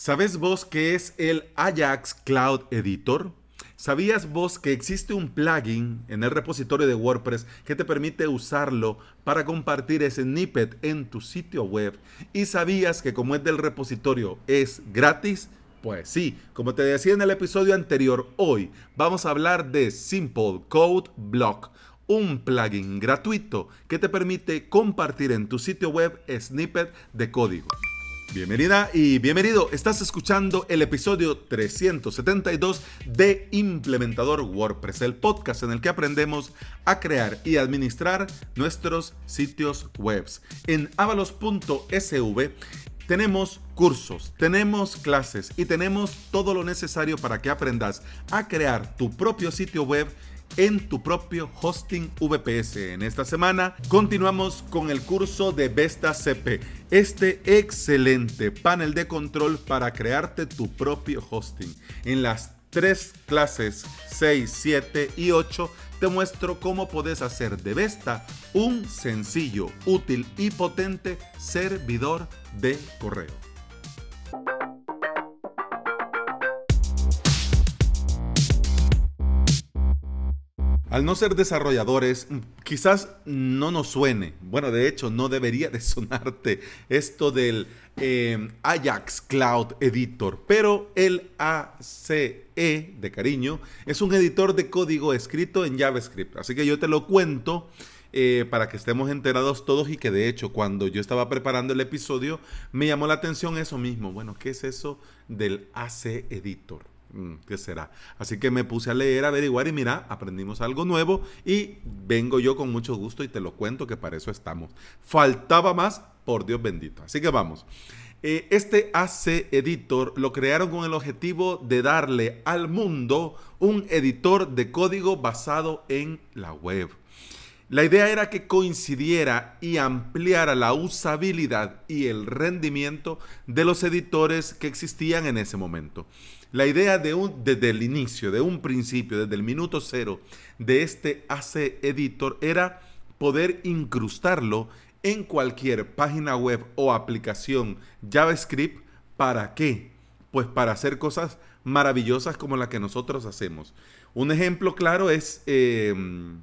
¿Sabes vos qué es el Ajax Cloud Editor? ¿Sabías vos que existe un plugin en el repositorio de WordPress que te permite usarlo para compartir snippet en tu sitio web? ¿Y sabías que como es del repositorio es gratis? Pues sí, como te decía en el episodio anterior, hoy vamos a hablar de Simple Code Block, un plugin gratuito que te permite compartir en tu sitio web snippet de código. Bienvenida y bienvenido. Estás escuchando el episodio 372 de Implementador WordPress, el podcast en el que aprendemos a crear y administrar nuestros sitios web. En avalos.sv tenemos cursos, tenemos clases y tenemos todo lo necesario para que aprendas a crear tu propio sitio web en tu propio hosting VPS. En esta semana continuamos con el curso de Vesta CP, este excelente panel de control para crearte tu propio hosting. En las tres clases 6, 7 y 8 te muestro cómo puedes hacer de Vesta un sencillo, útil y potente servidor de correo. Al no ser desarrolladores, quizás no nos suene, bueno, de hecho no debería de sonarte esto del em, Ajax Cloud Editor, pero el ACE de cariño es un editor de código escrito en JavaScript, así que yo te lo cuento. Eh, para que estemos enterados todos y que de hecho cuando yo estaba preparando el episodio me llamó la atención eso mismo. Bueno, ¿qué es eso del AC Editor? Mm, ¿Qué será? Así que me puse a leer, a averiguar y mira, aprendimos algo nuevo y vengo yo con mucho gusto y te lo cuento que para eso estamos. Faltaba más, por Dios bendito. Así que vamos. Eh, este AC Editor lo crearon con el objetivo de darle al mundo un editor de código basado en la web. La idea era que coincidiera y ampliara la usabilidad y el rendimiento de los editores que existían en ese momento. La idea desde el inicio, de un principio, desde el minuto cero de este AC Editor era poder incrustarlo en cualquier página web o aplicación JavaScript. ¿Para qué? Pues para hacer cosas maravillosas como la que nosotros hacemos. Un ejemplo claro es em,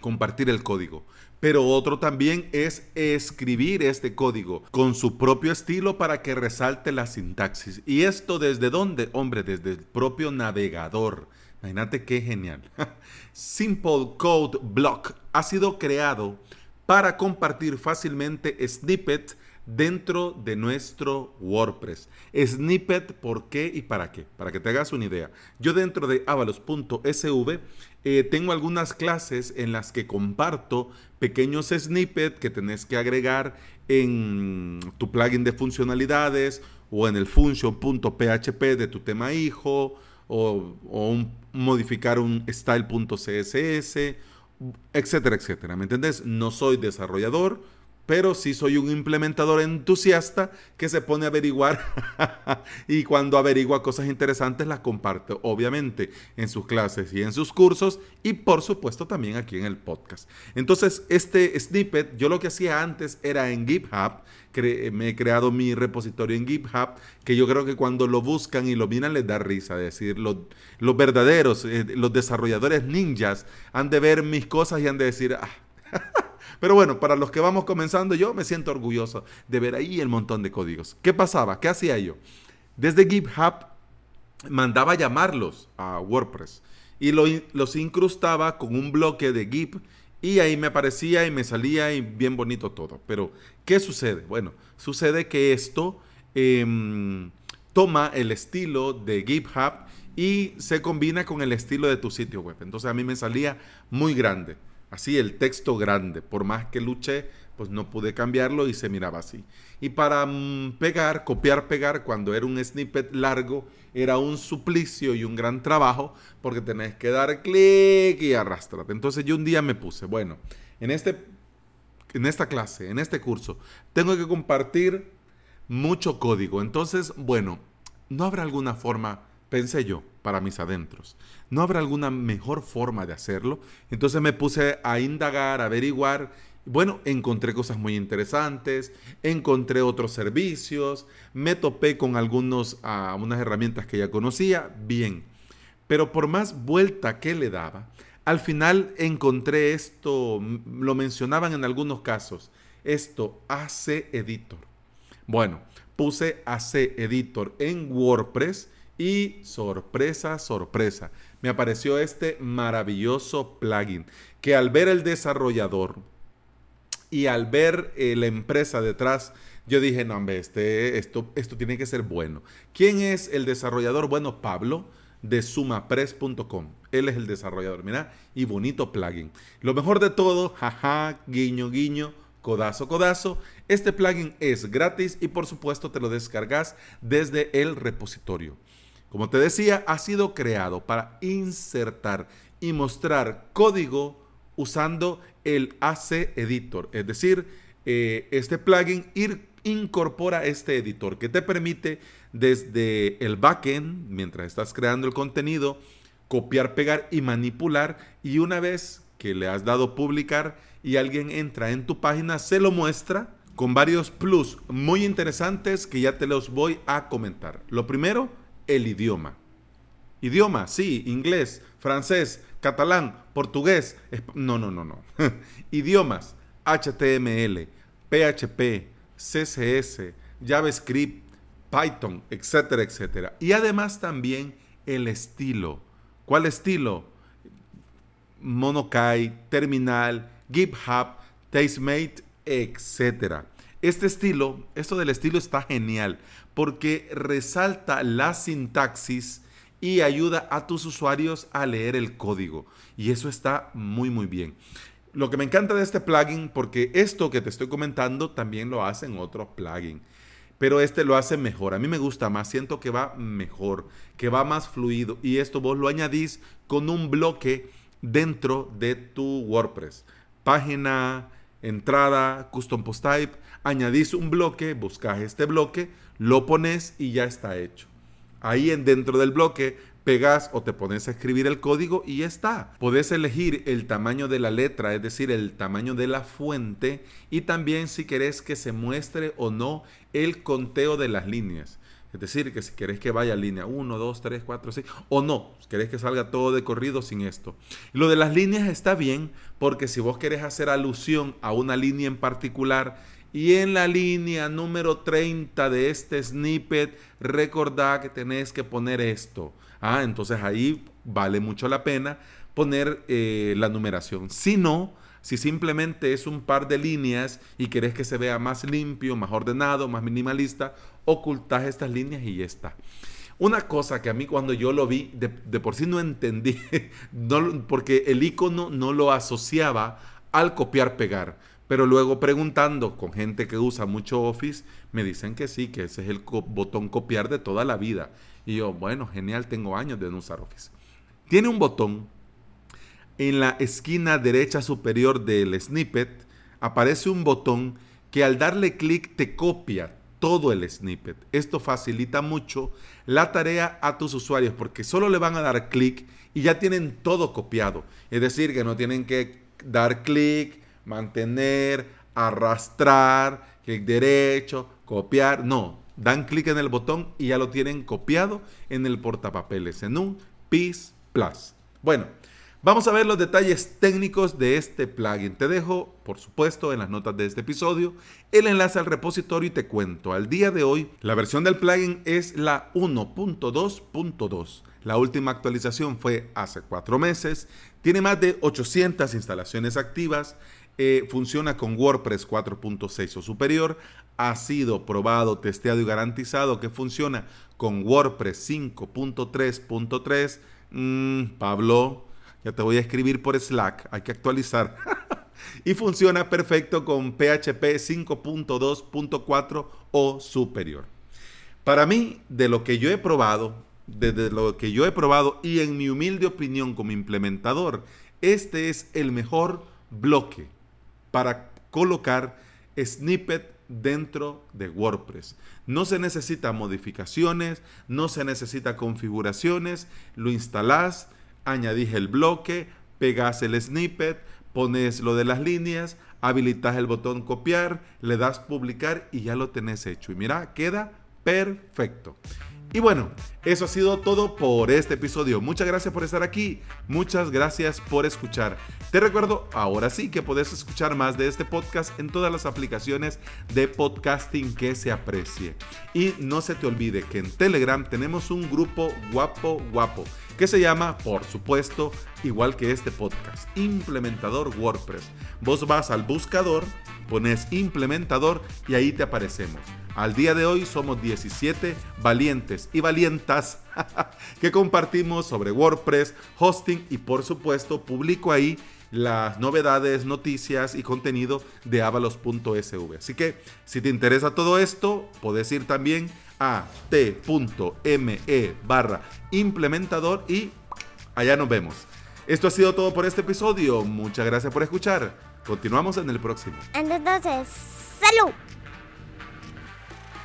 compartir el código. Pero otro también es escribir este código con su propio estilo para que resalte la sintaxis. ¿Y esto desde dónde? Hombre, desde el propio navegador. Imagínate qué genial. Simple Code Block ha sido creado para compartir fácilmente snippets dentro de nuestro WordPress. Snippet, ¿por qué y para qué? Para que te hagas una idea. Yo dentro de avalos.sv eh, tengo algunas clases en las que comparto pequeños snippets que tenés que agregar en tu plugin de funcionalidades o en el function.php de tu tema hijo o, modificar un style.css, etcétera, etcétera. ¿Me entendés? No soy desarrollador, pero sí soy un implementador entusiasta que se pone a averiguar y cuando averigua cosas interesantes las comparte, obviamente, en sus clases y en sus cursos y por supuesto también aquí en el podcast. Entonces, este snippet, yo lo que hacía antes era en GitHub, me he creado mi repositorio en GitHub, que yo creo que cuando lo buscan y lo miran les da risa, es decir, los, los verdaderos, eh, los desarrolladores ninjas han de ver mis cosas y han de decir, ah, Pero bueno, para los que vamos comenzando, yo me siento orgulloso de ver ahí el montón de códigos. ¿Qué pasaba? ¿Qué hacía yo? Desde GitHub mandaba llamarlos a WordPress y los incrustaba con un bloque de Git y ahí me aparecía y me salía y bien bonito todo. Pero, ¿qué sucede? Bueno, sucede que esto em, toma el estilo de GitHub y se combina con el estilo de tu sitio web. Entonces a mí me salía muy grande. Así el texto grande. Por más que luché, pues no pude cambiarlo y se miraba así. Y para mm, pegar, copiar, pegar, cuando era un snippet largo, era un suplicio y un gran trabajo porque tenés que dar clic y arrastrarte. Entonces yo un día me puse, bueno, en, este, en esta clase, en este curso, tengo que compartir mucho código. Entonces, bueno, ¿no habrá alguna forma pensé yo, para mis adentros. ¿No habrá alguna mejor forma de hacerlo? Entonces me puse a indagar, a averiguar Bueno, encontré cosas muy interesantes, encontré otros servicios, me topé con algunos, uh, unas herramientas que ya conocía, bien. Pero por más vuelta que le daba, al final encontré esto, lo mencionaban en algunos casos, esto AC Editor. Bueno, puse AC Editor en WordPress y sorpresa, sorpresa, me apareció este maravilloso plugin que al ver el desarrollador y al ver eh, la empresa detrás, yo dije, no, hombre, este, esto, esto tiene que ser bueno. ¿Quién es el desarrollador? Bueno, Pablo de sumapress.com. Él es el desarrollador, mira, y bonito plugin. Lo mejor de todo, jaja, guiño, guiño, codazo, codazo. Este plugin es gratis y por supuesto te lo descargas desde el repositorio. Como te decía, ha sido creado para insertar y mostrar código usando el AC Editor. Es decir, eh, este plugin incorpora este editor que te permite desde el backend, mientras estás creando el contenido, copiar, pegar y manipular. Y una vez que le has dado publicar y alguien entra en tu página, se lo muestra con varios plus muy interesantes que ya te los voy a comentar. Lo primero, el idioma. Idioma, sí, inglés, francés, catalán, portugués. No, no, no, no. Idiomas, HTML, PHP, CSS, JavaScript, Python, etcétera, etcétera. Y además también el estilo. ¿Cuál estilo? Monokai, Terminal, GitHub, Tastemate, etcétera. Este estilo, esto del estilo está genial porque resalta la sintaxis y ayuda a tus usuarios a leer el código. Y eso está muy, muy bien. Lo que me encanta de este plugin, porque esto que te estoy comentando también lo hacen otros plugins, pero este lo hace mejor. A mí me gusta más, siento que va mejor, que va más fluido. Y esto vos lo añadís con un bloque dentro de tu WordPress. Página, entrada, custom post type, añadís un bloque, buscas este bloque, lo pones y ya está hecho. Ahí en dentro del bloque pegas o te pones a escribir el código y ya está. Puedes elegir el tamaño de la letra, es decir, el tamaño de la fuente y también si querés que se muestre o no el conteo de las líneas. Es decir, que si querés que vaya línea 1, 2, 3, 4, 6, o no, querés que salga todo de corrido sin esto. Lo de las líneas está bien, porque si vos querés hacer alusión a una línea en particular, y en la línea número 30 de este snippet, recordá que tenés que poner esto. Ah, entonces ahí vale mucho la pena poner eh, la numeración. Si no, si simplemente es un par de líneas y querés que se vea más limpio, más ordenado, más minimalista, ocultás estas líneas y ya está. Una cosa que a mí cuando yo lo vi, de, por sí no entendí, porque el icono no lo asociaba al copiar-pegar. Pero luego preguntando con gente que usa mucho Office, me dicen que sí, que ese es el botón copiar de toda la vida. Y yo, bueno, genial, tengo años de no usar Office. Tiene un botón en la esquina derecha superior del snippet, aparece un botón que al darle clic te copia todo el snippet. Esto facilita mucho la tarea a tus usuarios porque solo le van a dar clic y ya tienen todo copiado. Es decir, que no tienen que dar clic, mantener, arrastrar, clic derecho, copiar. No, dan clic en el botón y ya lo tienen copiado en el portapapeles, en un PIS Plus. Bueno, vamos a ver los detalles técnicos de este plugin. Te dejo, por supuesto, en las notas de este episodio el enlace al repositorio y te cuento. Al día de hoy, la versión del plugin es la 1.2.2. La última actualización fue hace cuatro meses. Tiene más de 800 instalaciones activas eh, funciona con WordPress 4.6 o superior. Ha sido probado, testeado y garantizado que funciona con WordPress 5.3.3. Mm, Pablo, ya te voy a escribir por Slack, hay que actualizar. y funciona perfecto con PHP 5.2.4 o superior. Para mí, de lo que yo he probado, desde lo que yo he probado y en mi humilde opinión como implementador, este es el mejor bloque para colocar snippet dentro de WordPress. No se necesita modificaciones, no se necesita configuraciones, lo instalás, añadís el bloque, pegas el snippet, pones lo de las líneas, habilitas el botón copiar, le das publicar y ya lo tenés hecho. Y mira, queda perfecto. Y bueno, eso ha sido todo por este episodio. Muchas gracias por estar aquí. Muchas gracias por escuchar. Te recuerdo, ahora sí, que puedes escuchar más de este podcast en todas las aplicaciones de podcasting que se aprecie. Y no se te olvide que en Telegram tenemos un grupo guapo, guapo, que se llama, por supuesto, igual que este podcast, Implementador WordPress. Vos vas al buscador, pones implementador y ahí te aparecemos. Al día de hoy somos 17 valientes y valientas que compartimos sobre WordPress, hosting y por supuesto publico ahí las novedades, noticias y contenido de avalos.sv. Así que si te interesa todo esto, puedes ir también a t.me barra implementador y allá nos vemos. Esto ha sido todo por este episodio. Muchas gracias por escuchar. Continuamos en el próximo. Entonces, salud.